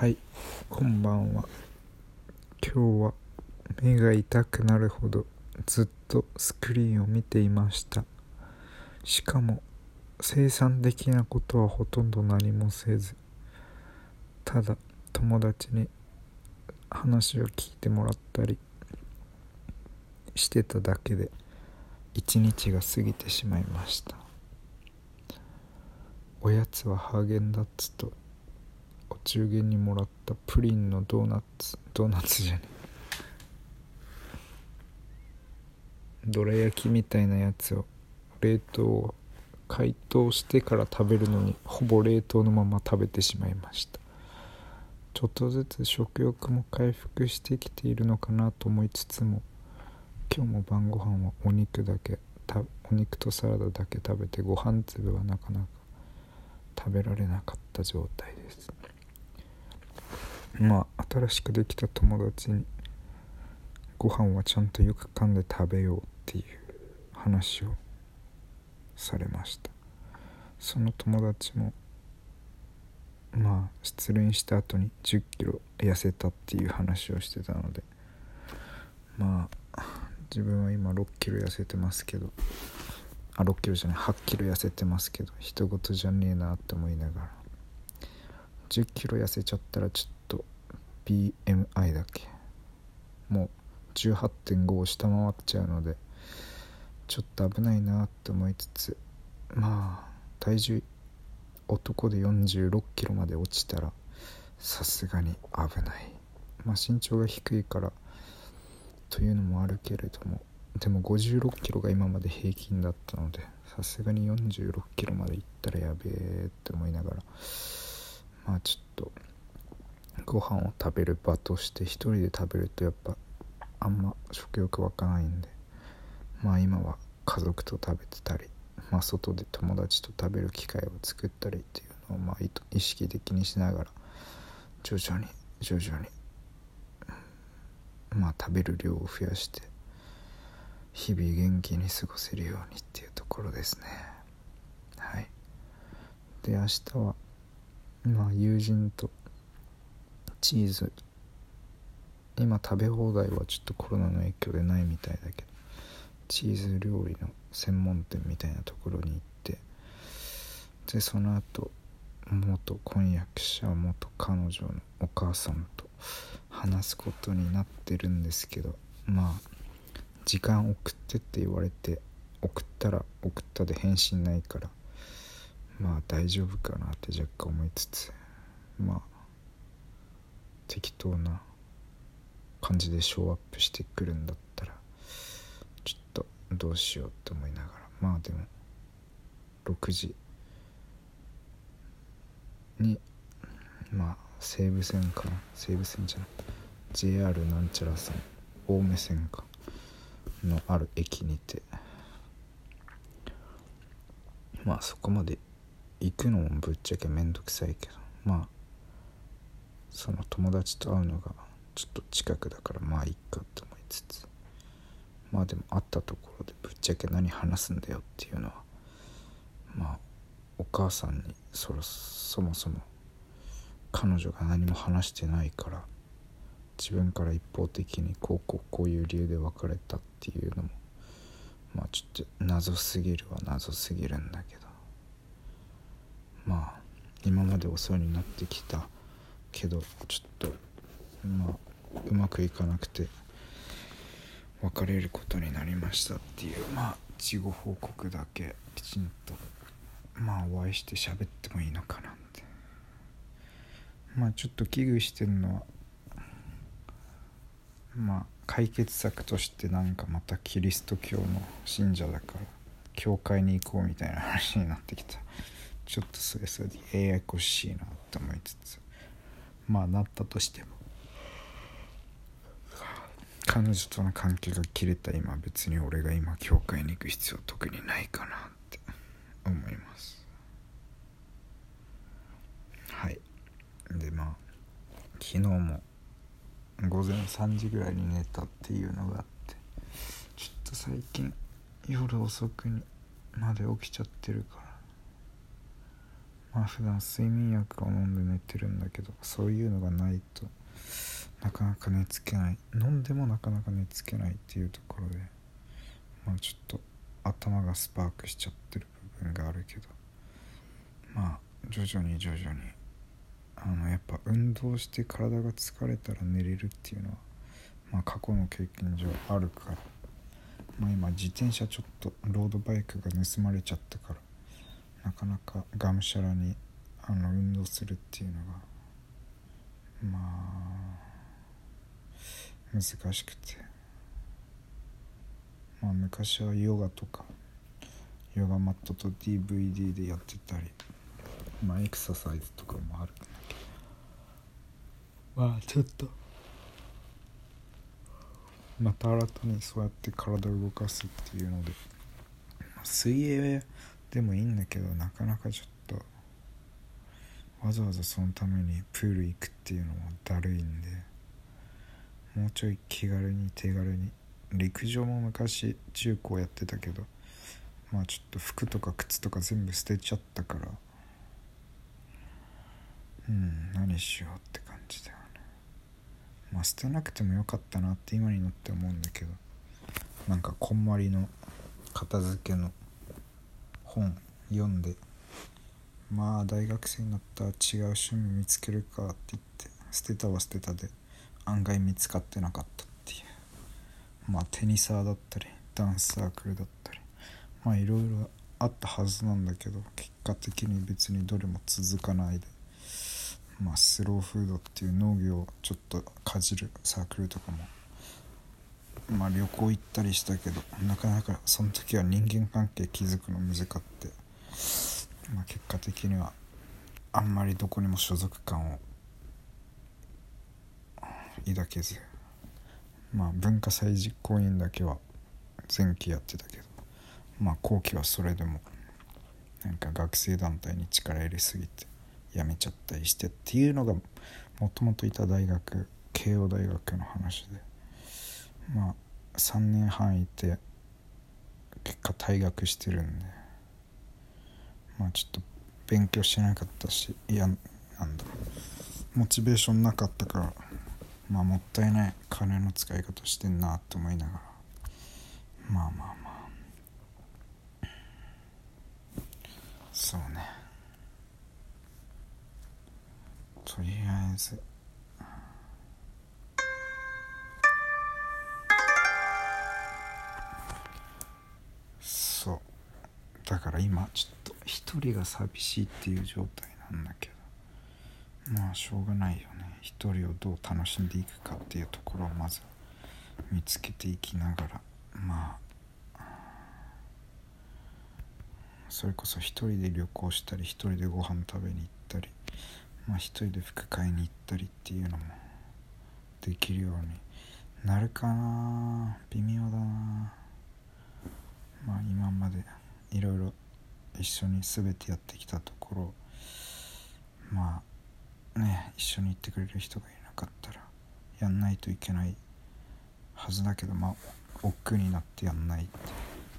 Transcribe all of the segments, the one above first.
はい。こんばんは。今日は目が痛くなるほどずっとスクリーンを見ていました。しかも生産的なことはほとんど何もせず。ただ友達に話を聞いてもらったりしてただけで一日が過ぎてしまいました。おやつはハーゲンダッツとお中元にもらったプリンのドーナツドーナツじゃねどら焼きみたいなやつを冷凍解凍してから食べるのにほぼ冷凍のまま食べてしまいました。ちょっとずつ食欲も回復してきているのかなと思いつつも今日も晩ご飯はお肉だけお肉とサラダだけ食べてご飯粒はなかなか食べられなかった状態です。まあ新しくできた友達にご飯はちゃんとよく噛んで食べようっていう話をされました。その友達もまあ失恋した後に1 0キロ痩せたっていう話をしてたのでまあ自分は今6キロ痩せてますけどあ6キロじゃない8キロ痩せてますけど人事じゃねえなって思いながら。1 0キロ痩せちゃったらちょっと BMI だけ？もう18.5を下回っちゃうのでちょっと危ないなって思いつつまあ体重男で46キロまで落ちたらさすがに危ない。まあ身長が低いからというのもあるけれどもでも56キロが今まで平均だったのでさすがに46キロまでいったらやべえって思いながらまあちょっとご飯を食べる場として一人で食べるとやっぱあんま食欲湧かないんでまあ今は家族と食べてたり、まあ、外で友達と食べる機会を作ったりっていうのをまあ意識的にしながら徐々に徐々にまあ食べる量を増やして日々元気に過ごせるようにっていうところですね。はい。で明日はまあ友人とチーズ。今食べ放題はちょっとコロナの影響でないみたいだけどチーズ料理の専門店みたいなところに行ってでその後元婚約者元彼女のお母さんと話すことになってるんですけどまあ時間送ってって言われて送ったら送ったで返信ないから大丈夫かなって若干思いつつまあ適当な感じでショーアップしてくるんだったらちょっとどうしようって思いながら。まあでも6時にまあ西武線かな。西武線じゃない JR なんちゃら線青梅線か。のある駅にてまあそこまで行くのもぶっちゃけめんどくさいけどまあその友達と会うのがちょっと近くだからまあいっかって思いつつまあでも会ったところでぶっちゃけ何話すんだよっていうのはまあお母さんにそろそもそも彼女が何も話してないから自分から一方的にこうこうこういう理由で別れたっていうのもまあちょっと謎すぎるは謎すぎるんだけど。まあ今までお世話になってきたけどちょっとまあうまくいかなくて別れることになりましたっていうまあ事後報告だけきちんとまあお会いして喋ってもいいのかなって。まあちょっと危惧してるのはまあ解決策としてなんかまたキリスト教の信者だから教会に行こうみたいな話になってきた。ちょっとそれそれでややこしいなって思いつつまあなったとしても。彼女との関係が切れた今別に俺が今教会に行く必要特にないかなって思います。はい。でまあ昨日も午前3時ぐらいに寝たっていうのがあってちょっと最近夜遅くにまで起きちゃってるから。まあ普段睡眠薬を飲んで寝てるんだけどそういうのがないとなかなか寝つけない。飲んでもなかなか寝つけないっていうところでまあちょっと頭がスパークしちゃってる部分があるけどまあ徐々に徐々にあのやっぱ運動して体が疲れたら寝れるっていうのはまあ過去の経験上あるからまあ今自転車ちょっとロードバイクが盗まれちゃったからなかなかがむしゃらにあの運動するっていうのがまあ難しくて。まあ昔はヨガとかヨガマットと DVD でやってたりまあエクササイズとかもあるんだけど。まあちょっと。また新たにそうやって体を動かすっていうので水泳でもいいんだけどなかなかちょっとわざわざそのためにプール行くっていうのもだるいんでもうちょい気軽に手軽に陸上も昔中高やってたけどまあちょっと服とか靴とか全部捨てちゃったからうん何しようって感じだよね。まあ捨てなくてもよかったなって今になって思うんだけどなんかこんまりの片付けの本読んで。まあ大学生になったら違う趣味見つけるかって言って捨てたは捨てたで案外見つかってなかったっていう。まあテニサーだったりダンスサークルだったりまあいろいろあったはずなんだけど結果的に別にどれも続かないでまあスローフードっていう農業をちょっとかじるサークルとかもまあ旅行行ったりしたけどなかなかその時は人間関係築くの難かってまあ結果的にはあんまりどこにも所属感を抱けずまあ文化祭実行委員だけは前期やってたけどまあ後期はそれでもなんか学生団体に力入れすぎて辞めちゃったりしてっていうのがもともといた大学慶応大学の話で。まあ3年半いて結果退学してるんで。まあちょっと勉強してなかったしいやなんだ。モチベーションなかったからまあもったいない金の使い方してんなって思いながら。まあまあまあ。そうね。とりあえず。だから今ちょっと一人が寂しいっていう状態なんだけどまあしょうがないよね。一人をどう楽しんでいくかっていうところをまず見つけていきながらまあそれこそ一人で旅行したり一人でご飯食べに行ったりまあ一人で服買いに行ったりっていうのもできるようになるかな。微妙だな。まあ今までいろいろ一緒に全てやってきたところまあね一緒に行ってくれる人がいなかったらやんないといけないはずだけどまあ億劫になってやんないっ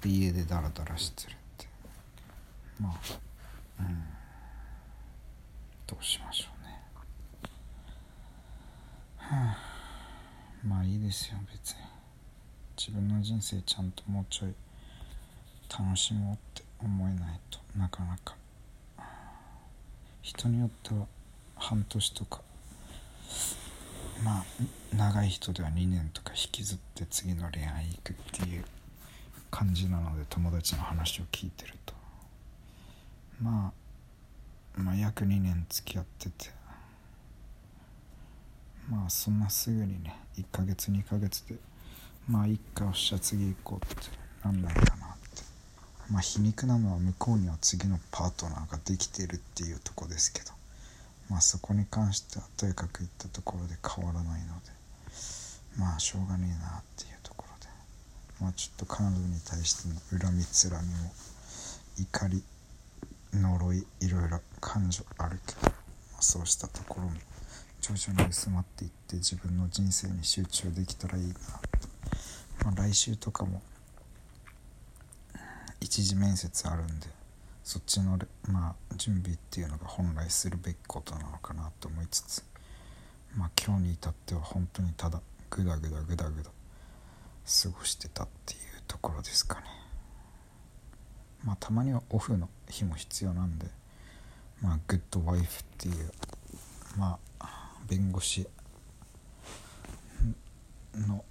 てで家でダラダラしてるってまあうん。どうしましょうね。はあ。まあいいですよ別に。自分の人生ちゃんともうちょい楽しもうって思えないとなかなか人によっては半年とかまあ長い人では2年とか引きずって次の恋愛行くっていう感じなので友達の話を聞いてると。まあまあ約2年付き合っててまあそんなすぐにね1ヶ月2ヶ月でまあ一回おっしゃ次行こうってなんないかな。まあ皮肉なのは向こうには次のパートナーができてるっていうとこですけどまあそこに関してはとにかく言ったところで変わらないのでまあしょうがねえなっていうところでまあちょっと彼女に対しての恨みつらみも怒り呪いいろいろ感情あるけど、まあ、そうしたところも徐々に薄まっていって自分の人生に集中できたらいいなと、まあ、来週とかも一次面接あるんでそっちのまあ準備っていうのが本来するべきことなのかなと思いつつまあ今日に至っては本当にただグダグダグダグダ過ごしてたっていうところですかね。まあたまにはオフの日も必要なんでまあグッドワイフっていうまあ弁護士の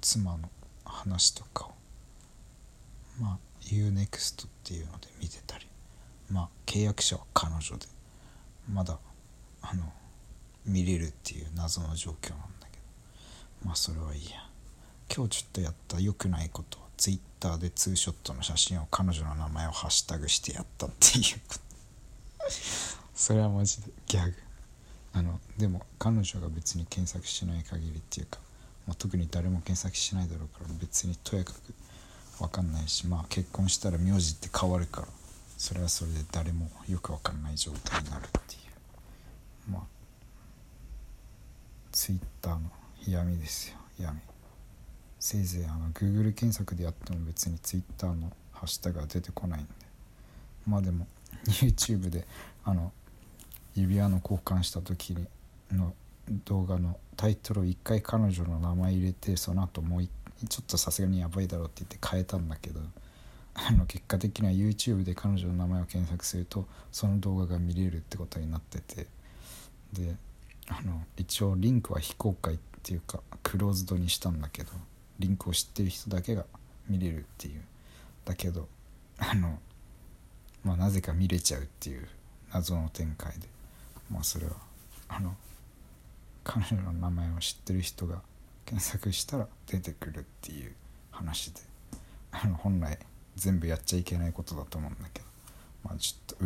妻の話とかをまあ UNEXT っていうので見てたりまあ契約者は彼女でまだあの見れるっていう謎の状況なんだけどまあそれはいいや。今日ちょっとやった良くないことは Twitter でツーショットの写真を彼女の名前をハッシュタグしてやったっていうこと。それはマジでギャグ。あのでも彼女が別に検索しない限りっていうか、まあ、特に誰も検索しないだろうから別にとやかく分かんないしまあ結婚したら名字って変わるからそれはそれで誰もよく分かんない状態になるっていう。まあツイッターの闇ですよ闇。せいぜいあの Google 検索でやっても別にツイッターのハッシュタグは出てこないんで。まあでも YouTube であの指輪の交換した時の動画のタイトルを一回彼女の名前入れてその後もうちょっとさすがにやばいだろうって言って変えたんだけどあの結果的には YouTube で彼女の名前を検索するとその動画が見れるってことになっててであの一応リンクは非公開っていうかクローズドにしたんだけどリンクを知ってる人だけが見れるっていうだけどあのまあなぜか見れちゃうっていう謎の展開でまあそれはあの彼女の名前を知ってる人が検索したら出てくるっていう話で。あの本来全部やっちゃいけないことだと思うんだけど。まあちょっと